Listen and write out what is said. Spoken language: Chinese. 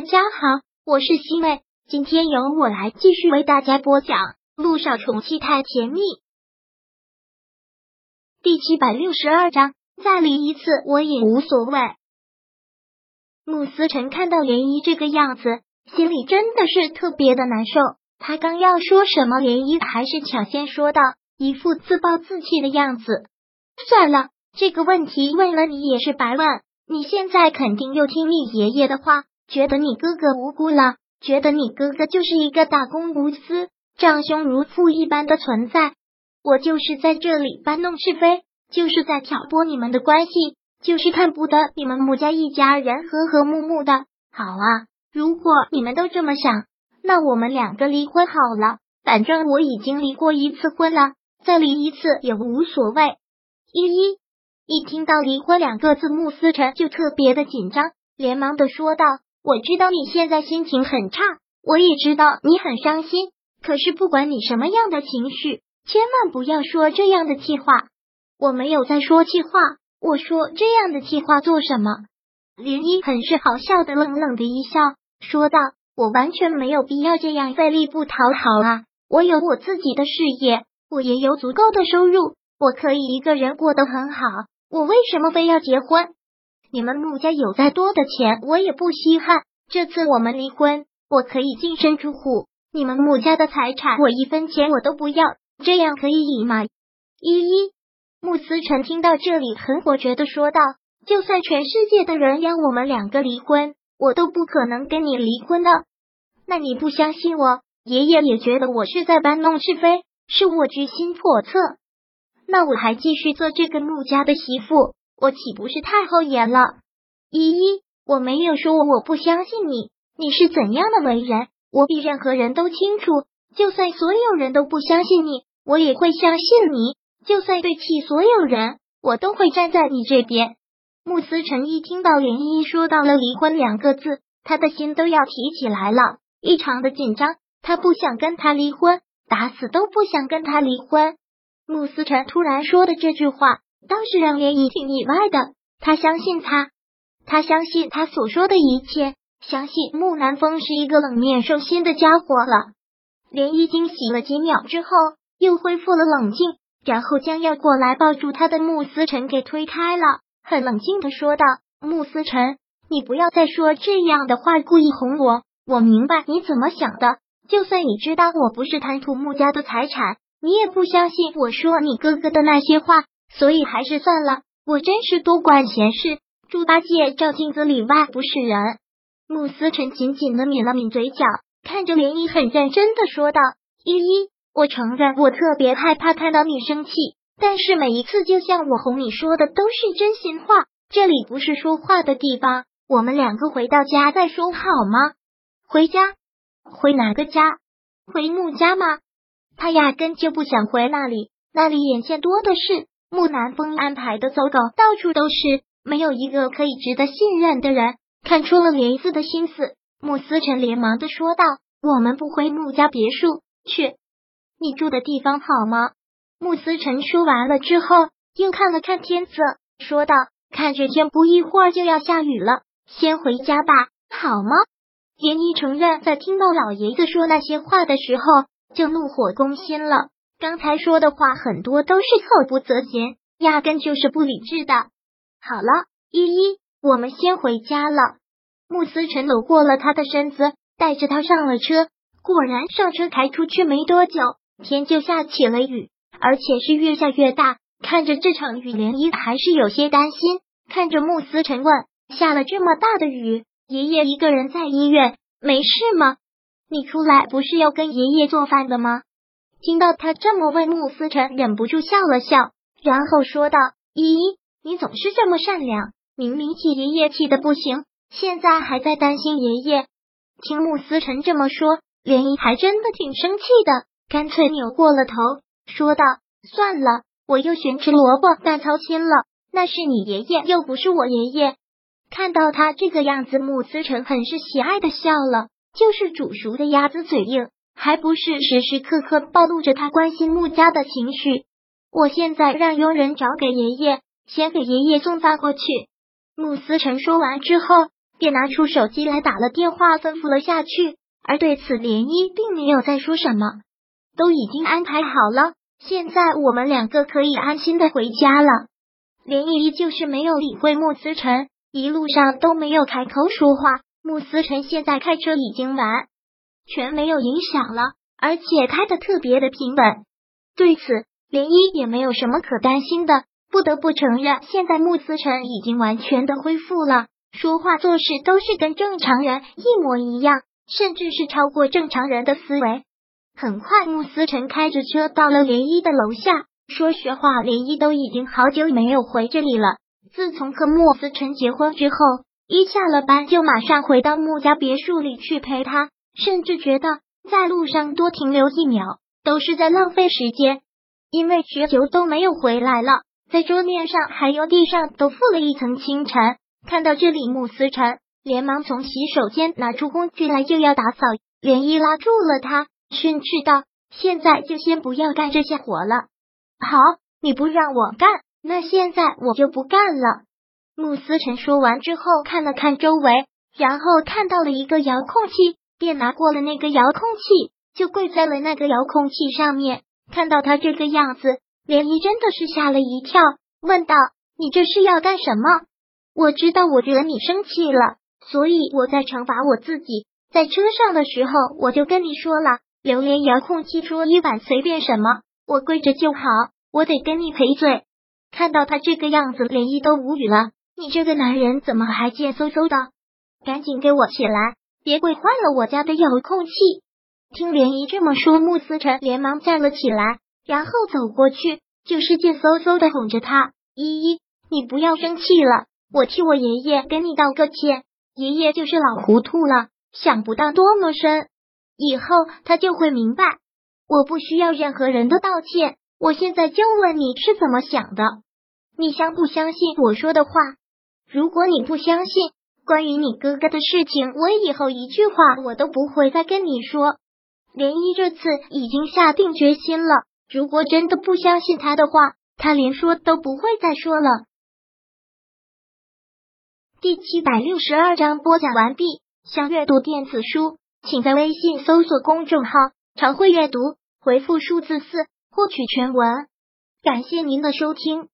大家好，我是西妹，今天由我来继续为大家播讲《路上宠妻太甜蜜》第七百六十二章。再离一次我也无所谓。慕思辰看到涟漪这个样子，心里真的是特别的难受。他刚要说什么，涟漪还是抢先说道，一副自暴自弃的样子。算了，这个问题问了你也是白问。你现在肯定又听你爷爷的话。觉得你哥哥无辜了，觉得你哥哥就是一个大公无私、长兄如父一般的存在。我就是在这里搬弄是非，就是在挑拨你们的关系，就是看不得你们穆家一家人和和睦睦的。好啊，如果你们都这么想，那我们两个离婚好了。反正我已经离过一次婚了，再离一次也无所谓。依依一听到离婚两个字，穆思辰就特别的紧张，连忙的说道。我知道你现在心情很差，我也知道你很伤心。可是不管你什么样的情绪，千万不要说这样的气话。我没有在说气话，我说这样的气话做什么？林一很是好笑的冷冷的一笑，说道：“我完全没有必要这样费力不讨好啊！我有我自己的事业，我也有足够的收入，我可以一个人过得很好。我为什么非要结婚？”你们穆家有再多的钱，我也不稀罕。这次我们离婚，我可以净身出户。你们穆家的财产，我一分钱我都不要。这样可以吗？依依，穆思成听到这里，很果决的说道：“就算全世界的人要我们两个离婚，我都不可能跟你离婚的。那你不相信我？爷爷也觉得我是在搬弄是非，是我居心叵测。那我还继续做这个穆家的媳妇。”我岂不是太后颜了？依依，我没有说我不相信你，你是怎样的为人，我比任何人都清楚。就算所有人都不相信你，我也会相信你。就算对起所有人，我都会站在你这边。穆思成一听到连依依说到了离婚两个字，他的心都要提起来了，异常的紧张。他不想跟他离婚，打死都不想跟他离婚。穆思成突然说的这句话。倒是让涟漪挺意外的，他相信他，他相信他所说的一切，相信木南风是一个冷面兽心的家伙了。涟漪惊喜了几秒之后，又恢复了冷静，然后将要过来抱住他的穆思辰给推开了，很冷静的说道：“穆思辰，你不要再说这样的话，故意哄我。我明白你怎么想的，就算你知道我不是贪图穆家的财产，你也不相信我说你哥哥的那些话。”所以还是算了，我真是多管闲事。猪八戒照镜子里外不是人。慕思辰紧紧的抿了抿嘴角，看着涟漪，很认真的说道：“依依，我承认我特别害怕看到你生气，但是每一次就像我哄你说的都是真心话。这里不是说话的地方，我们两个回到家再说好吗？回家？回哪个家？回穆家吗？他压根就不想回那里，那里眼线多的是。”木南风安排的走狗到处都是，没有一个可以值得信任的人。看出了莲子的心思，穆思辰连忙的说道：“我们不回穆家别墅去，你住的地方好吗？”穆思辰说完了之后，又看了看天色，说道：“看这天不一会儿就要下雨了，先回家吧，好吗？”严一承认，在听到老爷子说那些话的时候，就怒火攻心了。刚才说的话很多都是口不择言，压根就是不理智的。好了，依依，我们先回家了。穆思辰搂过了他的身子，带着他上了车。果然，上车开出去没多久，天就下起了雨，而且是越下越大。看着这场雨，涟漪还是有些担心。看着穆思辰问：“下了这么大的雨，爷爷一个人在医院，没事吗？你出来不是要跟爷爷做饭的吗？”听到他这么问，穆思辰忍不住笑了笑，然后说道：“依依，你总是这么善良，明明气爷爷气的不行，现在还在担心爷爷。”听穆思辰这么说，莲姨还真的挺生气的，干脆扭过了头，说道：“算了，我又寻吃萝卜淡操心了。那是你爷爷，又不是我爷爷。”看到他这个样子，穆思辰很是喜爱的笑了，就是煮熟的鸭子嘴硬。还不是时时刻刻暴露着他关心穆家的情绪。我现在让佣人找给爷爷，先给爷爷送饭过去。穆思成说完之后，便拿出手机来打了电话，吩咐了下去。而对此，涟漪并没有再说什么，都已经安排好了。现在我们两个可以安心的回家了。涟漪依旧是没有理会穆思辰，一路上都没有开口说话。穆思辰现在开车已经完全没有影响了，而且开的特别的平稳。对此，涟漪也没有什么可担心的。不得不承认，现在穆思辰已经完全的恢复了，说话做事都是跟正常人一模一样，甚至是超过正常人的思维。很快，穆思辰开着车到了涟漪的楼下。说实话，涟漪都已经好久没有回这里了。自从和穆思辰结婚之后，一下了班就马上回到穆家别墅里去陪他，甚至觉得在路上多停留一秒都是在浪费时间，因为许久都没有回来了。在桌面上还有地上都覆了一层清尘。看到这里，穆思辰连忙从洗手间拿出工具来，就要打扫。连依拉住了他，训斥道：“现在就先不要干这些活了。”好，你不让我干，那现在我就不干了。穆思辰说完之后，看了看周围，然后看到了一个遥控器，便拿过了那个遥控器，就跪在了那个遥控器上面。看到他这个样子。涟漪真的是吓了一跳，问道：“你这是要干什么？”我知道我惹你生气了，所以我在惩罚我自己。在车上的时候，我就跟你说了，榴莲遥控器桌椅板随便什么，我跪着就好。我得跟你赔罪。看到他这个样子，涟漪都无语了。你这个男人怎么还贱嗖嗖的？赶紧给我起来，别跪坏了我家的遥控器！听涟漪这么说，穆思辰连忙站了起来。然后走过去，就是贱嗖嗖的哄着他：“依依，你不要生气了，我替我爷爷跟你道个歉。爷爷就是老糊涂了，想不到多么深，以后他就会明白。我不需要任何人的道歉。我现在就问你是怎么想的？你相不相信我说的话？如果你不相信，关于你哥哥的事情，我以后一句话我都不会再跟你说。涟漪这次已经下定决心了。”如果真的不相信他的话，他连说都不会再说了。第七百六十二章播讲完毕。想阅读电子书，请在微信搜索公众号“常会阅读”，回复数字四获取全文。感谢您的收听。